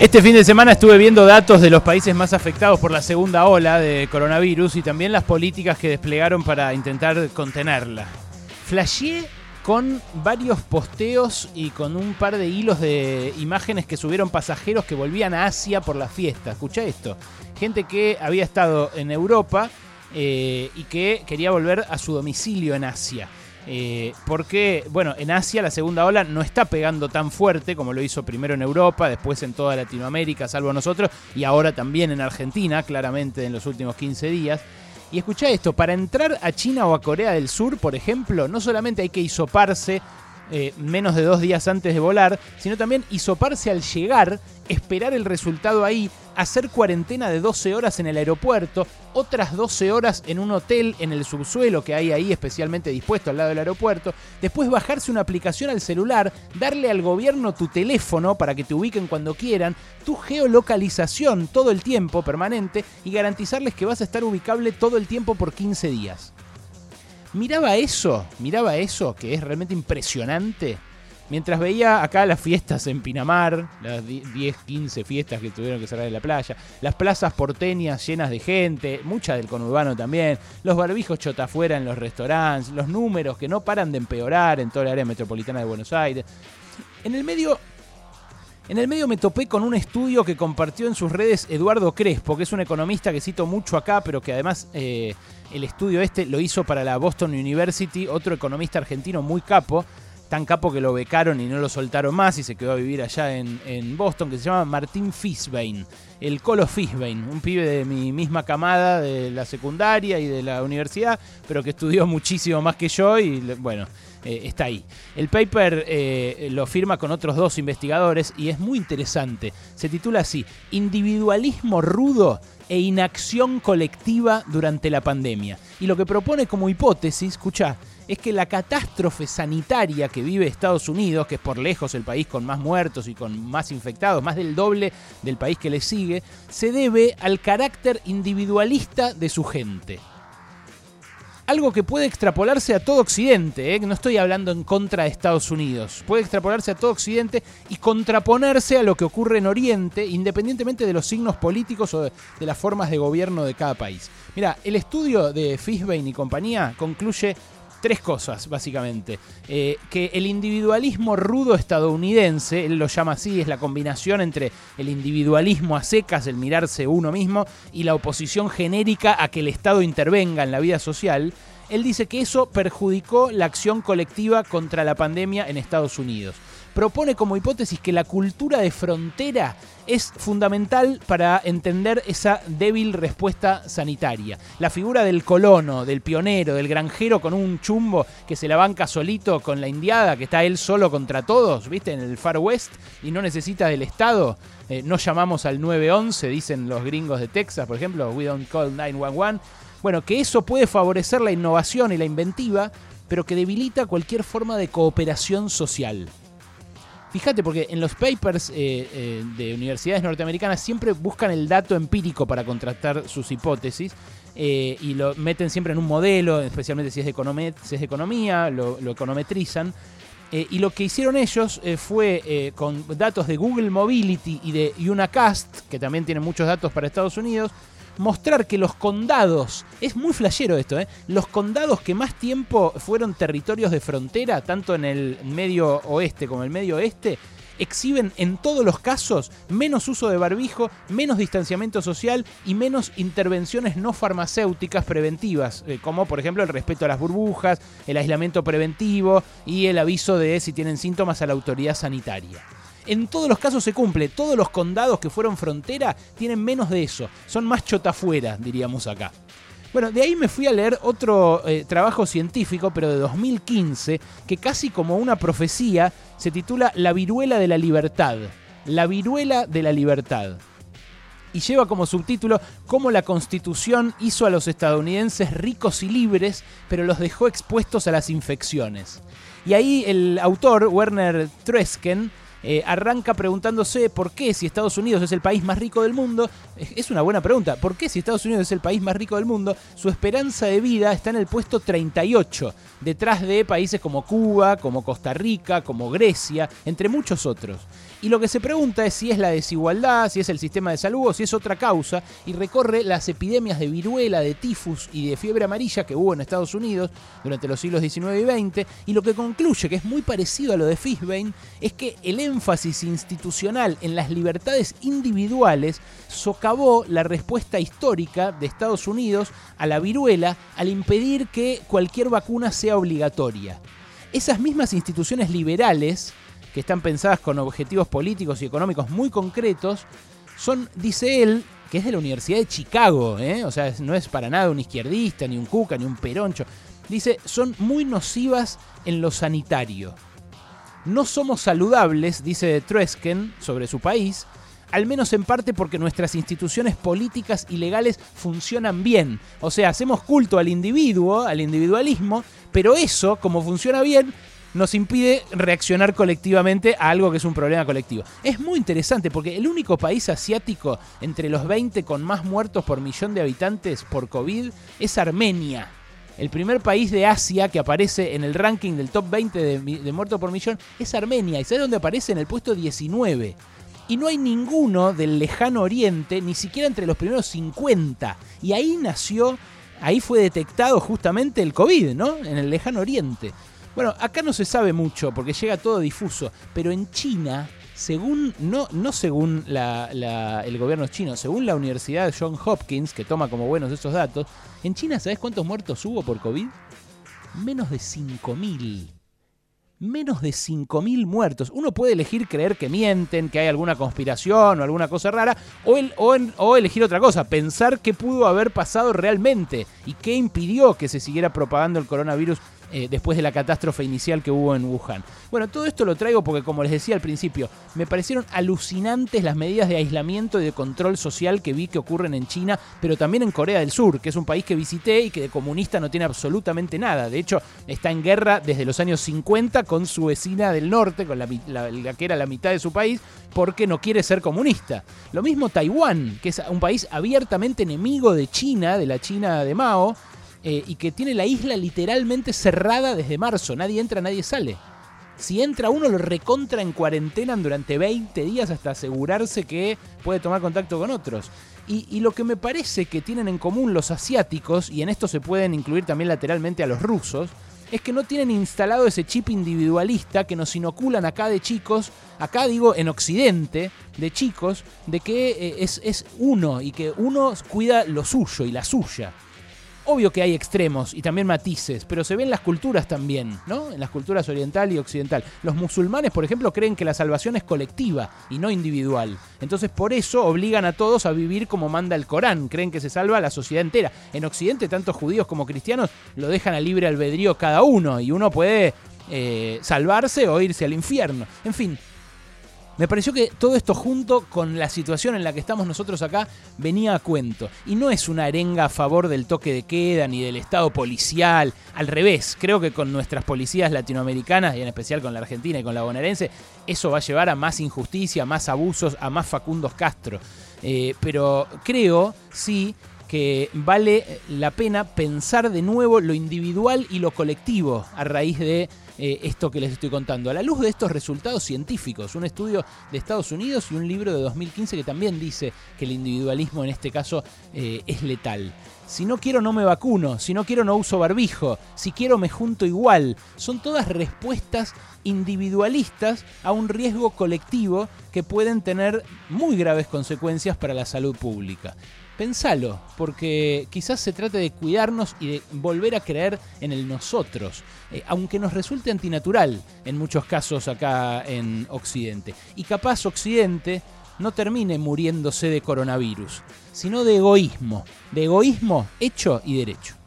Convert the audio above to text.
Este fin de semana estuve viendo datos de los países más afectados por la segunda ola de coronavirus y también las políticas que desplegaron para intentar contenerla. Flasheé con varios posteos y con un par de hilos de imágenes que subieron pasajeros que volvían a Asia por la fiesta. Escucha esto. Gente que había estado en Europa eh, y que quería volver a su domicilio en Asia. Eh, porque, bueno, en Asia la segunda ola no está pegando tan fuerte como lo hizo primero en Europa, después en toda Latinoamérica, salvo nosotros, y ahora también en Argentina, claramente en los últimos 15 días. Y escucha esto, para entrar a China o a Corea del Sur, por ejemplo, no solamente hay que hisoparse eh, menos de dos días antes de volar, sino también hisoparse al llegar, esperar el resultado ahí, hacer cuarentena de 12 horas en el aeropuerto, otras 12 horas en un hotel en el subsuelo que hay ahí especialmente dispuesto al lado del aeropuerto, después bajarse una aplicación al celular, darle al gobierno tu teléfono para que te ubiquen cuando quieran, tu geolocalización todo el tiempo permanente y garantizarles que vas a estar ubicable todo el tiempo por 15 días miraba eso, miraba eso, que es realmente impresionante. Mientras veía acá las fiestas en Pinamar, las 10, 15 fiestas que tuvieron que cerrar en la playa, las plazas porteñas llenas de gente, mucha del conurbano también, los barbijos chotafuera en los restaurantes, los números que no paran de empeorar en toda la área metropolitana de Buenos Aires. En el medio en el medio me topé con un estudio que compartió en sus redes Eduardo Crespo, que es un economista que cito mucho acá, pero que además eh, el estudio este lo hizo para la Boston University, otro economista argentino muy capo, tan capo que lo becaron y no lo soltaron más y se quedó a vivir allá en, Boston, que se llama Martín Fisbein, el Colo Fisbein, un pibe de mi misma camada de la secundaria y de la universidad, pero que estudió muchísimo más que yo y bueno, eh, está ahí. El paper eh, lo firma con otros dos investigadores y es muy interesante. Se titula así, Individualismo rudo e inacción colectiva durante la pandemia. Y lo que propone como hipótesis, escucha, es que la catástrofe sanitaria que vive Estados Unidos, que es por lejos el país con más muertos y con más infectados, más del doble del país que le sigue, se debe al carácter individualista de su gente algo que puede extrapolarse a todo Occidente, ¿eh? no estoy hablando en contra de Estados Unidos, puede extrapolarse a todo Occidente y contraponerse a lo que ocurre en Oriente, independientemente de los signos políticos o de, las formas de gobierno de cada país. Mira, el estudio de Fishbein y compañía concluye tres cosas, básicamente. Eh, que el individualismo rudo estadounidense, él lo llama así, es la combinación entre el individualismo a secas, el mirarse uno mismo, y la oposición genérica a que el Estado intervenga en la vida social. Él dice que eso perjudicó la acción colectiva contra la pandemia en Estados Unidos propone como hipótesis que la cultura de frontera es fundamental para entender esa débil respuesta sanitaria. La figura del colono, del pionero, del granjero con un chumbo que se la banca solito con la indiada, que está él solo contra todos, ¿viste? En el Far West y no necesita del Estado. Eh, no llamamos al 911, dicen los gringos de Texas, por ejemplo, we don't call 911. Bueno, que eso puede favorecer la innovación y la inventiva, pero que debilita cualquier forma de cooperación social. Fíjate, porque en los papers eh, eh, de universidades norteamericanas siempre buscan el dato empírico para contrastar sus hipótesis eh, y lo meten siempre en un modelo, especialmente si es de, si es de economía, lo, econometrizan. y lo que hicieron ellos fue con datos de Google Mobility y de Unacast, que también tienen muchos datos para Estados Unidos, mostrar que los condados, es muy flashero esto, ¿eh? los condados que más tiempo fueron territorios de frontera, tanto en el medio oeste como en el medio oeste, exhiben en todos los casos menos uso de barbijo, menos distanciamiento social y menos intervenciones no farmacéuticas preventivas, eh, como por ejemplo el respeto a las burbujas, el aislamiento preventivo y el aviso de si tienen síntomas a la autoridad sanitaria. En todos los casos se cumple. Todos los condados que fueron frontera tienen menos de eso. Son más chotafuera, diríamos acá. Bueno, de ahí me fui a leer otro eh, trabajo científico, pero de 2015, que casi como una profecía se titula La viruela de la libertad. La viruela de la libertad. Y lleva como subtítulo cómo la constitución hizo a los estadounidenses ricos y libres, pero los dejó expuestos a las infecciones. Y ahí el autor, Werner Tresken, eh, arranca preguntándose por qué si Estados Unidos es el país más rico del mundo, es una buena pregunta, ¿por qué si Estados Unidos es el país más rico del mundo, su esperanza de vida está en el puesto 38, detrás de países como Cuba, como Costa Rica, como Grecia, entre muchos otros? Y lo que se pregunta es si es la desigualdad, si es el sistema de salud o si es otra causa, y recorre las epidemias de viruela, de tifus y de fiebre amarilla que hubo en Estados Unidos durante los siglos XIX y XX, y lo que concluye, que es muy parecido a lo de Fishbein, es que el énfasis institucional en las libertades individuales socavó la respuesta histórica de Estados Unidos a la viruela al impedir que cualquier vacuna sea obligatoria. Esas mismas instituciones liberales que están pensadas con objetivos políticos y económicos muy concretos, son, dice él, que es de la Universidad de Chicago, ¿eh? o sea, no es para nada un izquierdista, ni un cuca, ni un peroncho. Dice, son muy nocivas en lo sanitario. No somos saludables, dice Tresken sobre su país, al menos en parte porque nuestras instituciones políticas y legales funcionan bien. O sea, hacemos culto al individuo, al individualismo, pero eso, como funciona bien, nos impide reaccionar colectivamente a algo que es un problema colectivo. Es muy interesante porque el único país asiático entre los 20 con más muertos por millón de habitantes por COVID es Armenia. El primer país de Asia que aparece en el ranking del top 20 de, muertos por millón es Armenia. ¿Y sabes dónde aparece? En el puesto 19. Y no hay ninguno del lejano oriente, ni siquiera entre los primeros 50. Y ahí nació, ahí fue detectado justamente el COVID, ¿no? En el lejano oriente. Bueno, acá no se sabe mucho porque llega todo difuso, pero en China, según, no, no según el gobierno chino, según la Universidad John Hopkins, que toma como buenos esos datos, en China, ¿sabes cuántos muertos hubo por COVID? Menos de 5.000 menos de 5.000 muertos. Uno puede elegir creer que mienten, que hay alguna conspiración o alguna cosa rara, o, o, o, elegir otra cosa, pensar qué pudo haber pasado realmente y qué impidió que se siguiera propagando el coronavirus eh, después de la catástrofe inicial que hubo en Wuhan. Bueno, todo esto lo traigo porque, como les decía al principio, me parecieron alucinantes las medidas de aislamiento y de control social que vi que ocurren en China, pero también en Corea del Sur, que es un país que visité y que de comunista no tiene absolutamente nada. De hecho, está en guerra desde los años 50 con su vecina del norte, con la, la que era la mitad de su país, porque no quiere ser comunista. Lo mismo Taiwán, que es un país abiertamente enemigo de China, de la China de Mao, eh, y que tiene la isla literalmente cerrada desde marzo. Nadie entra, nadie sale. Si entra uno, lo recontra en cuarentena durante 20 días hasta asegurarse que puede tomar contacto con otros. Y, lo que me parece que tienen en común los asiáticos, y en esto se pueden incluir también lateralmente a los rusos, es que no tienen instalado ese chip individualista que nos inoculan acá de chicos, acá digo en Occidente, de chicos, de que eh, es, es uno y que uno cuida lo suyo y la suya. Obvio que hay extremos y también matices, pero se ven las culturas también, ¿no? En las culturas oriental y occidental. Los musulmanes, por ejemplo, creen que la salvación es colectiva y no individual. Entonces, por eso obligan a todos a vivir como manda el Corán. Creen que se salva a la sociedad entera. En Occidente, tanto judíos como cristianos lo dejan a libre albedrío cada uno y uno puede eh, salvarse o irse al infierno. En fin, me pareció que todo esto junto con la situación en la que estamos nosotros acá venía a cuento. Y no es una arenga a favor del toque de queda ni del Estado policial. Al revés, creo que con nuestras policías latinoamericanas y en especial con la argentina y con la bonaerense, eso va a llevar a más injusticia, más abusos, a más Facundos Castro. Eh, pero creo, sí, que vale la pena pensar de nuevo lo individual y lo colectivo a raíz de eh, esto que les estoy contando. A la luz de estos resultados científicos, un estudio de Estados Unidos y un libro de 2015 que también dice que el individualismo en este caso eh, es letal. Si no quiero no me vacuno, si no quiero no uso barbijo, si quiero me junto igual. Son todas respuestas individualistas a un riesgo colectivo que pueden tener muy graves consecuencias para la salud pública pensalo, porque quizás se trate de cuidarnos y de volver a creer en el nosotros, eh, aunque nos resulte antinatural en muchos casos acá en Occidente. Y capaz Occidente no termine muriéndose de coronavirus, sino de egoísmo, de egoísmo hecho y derecho.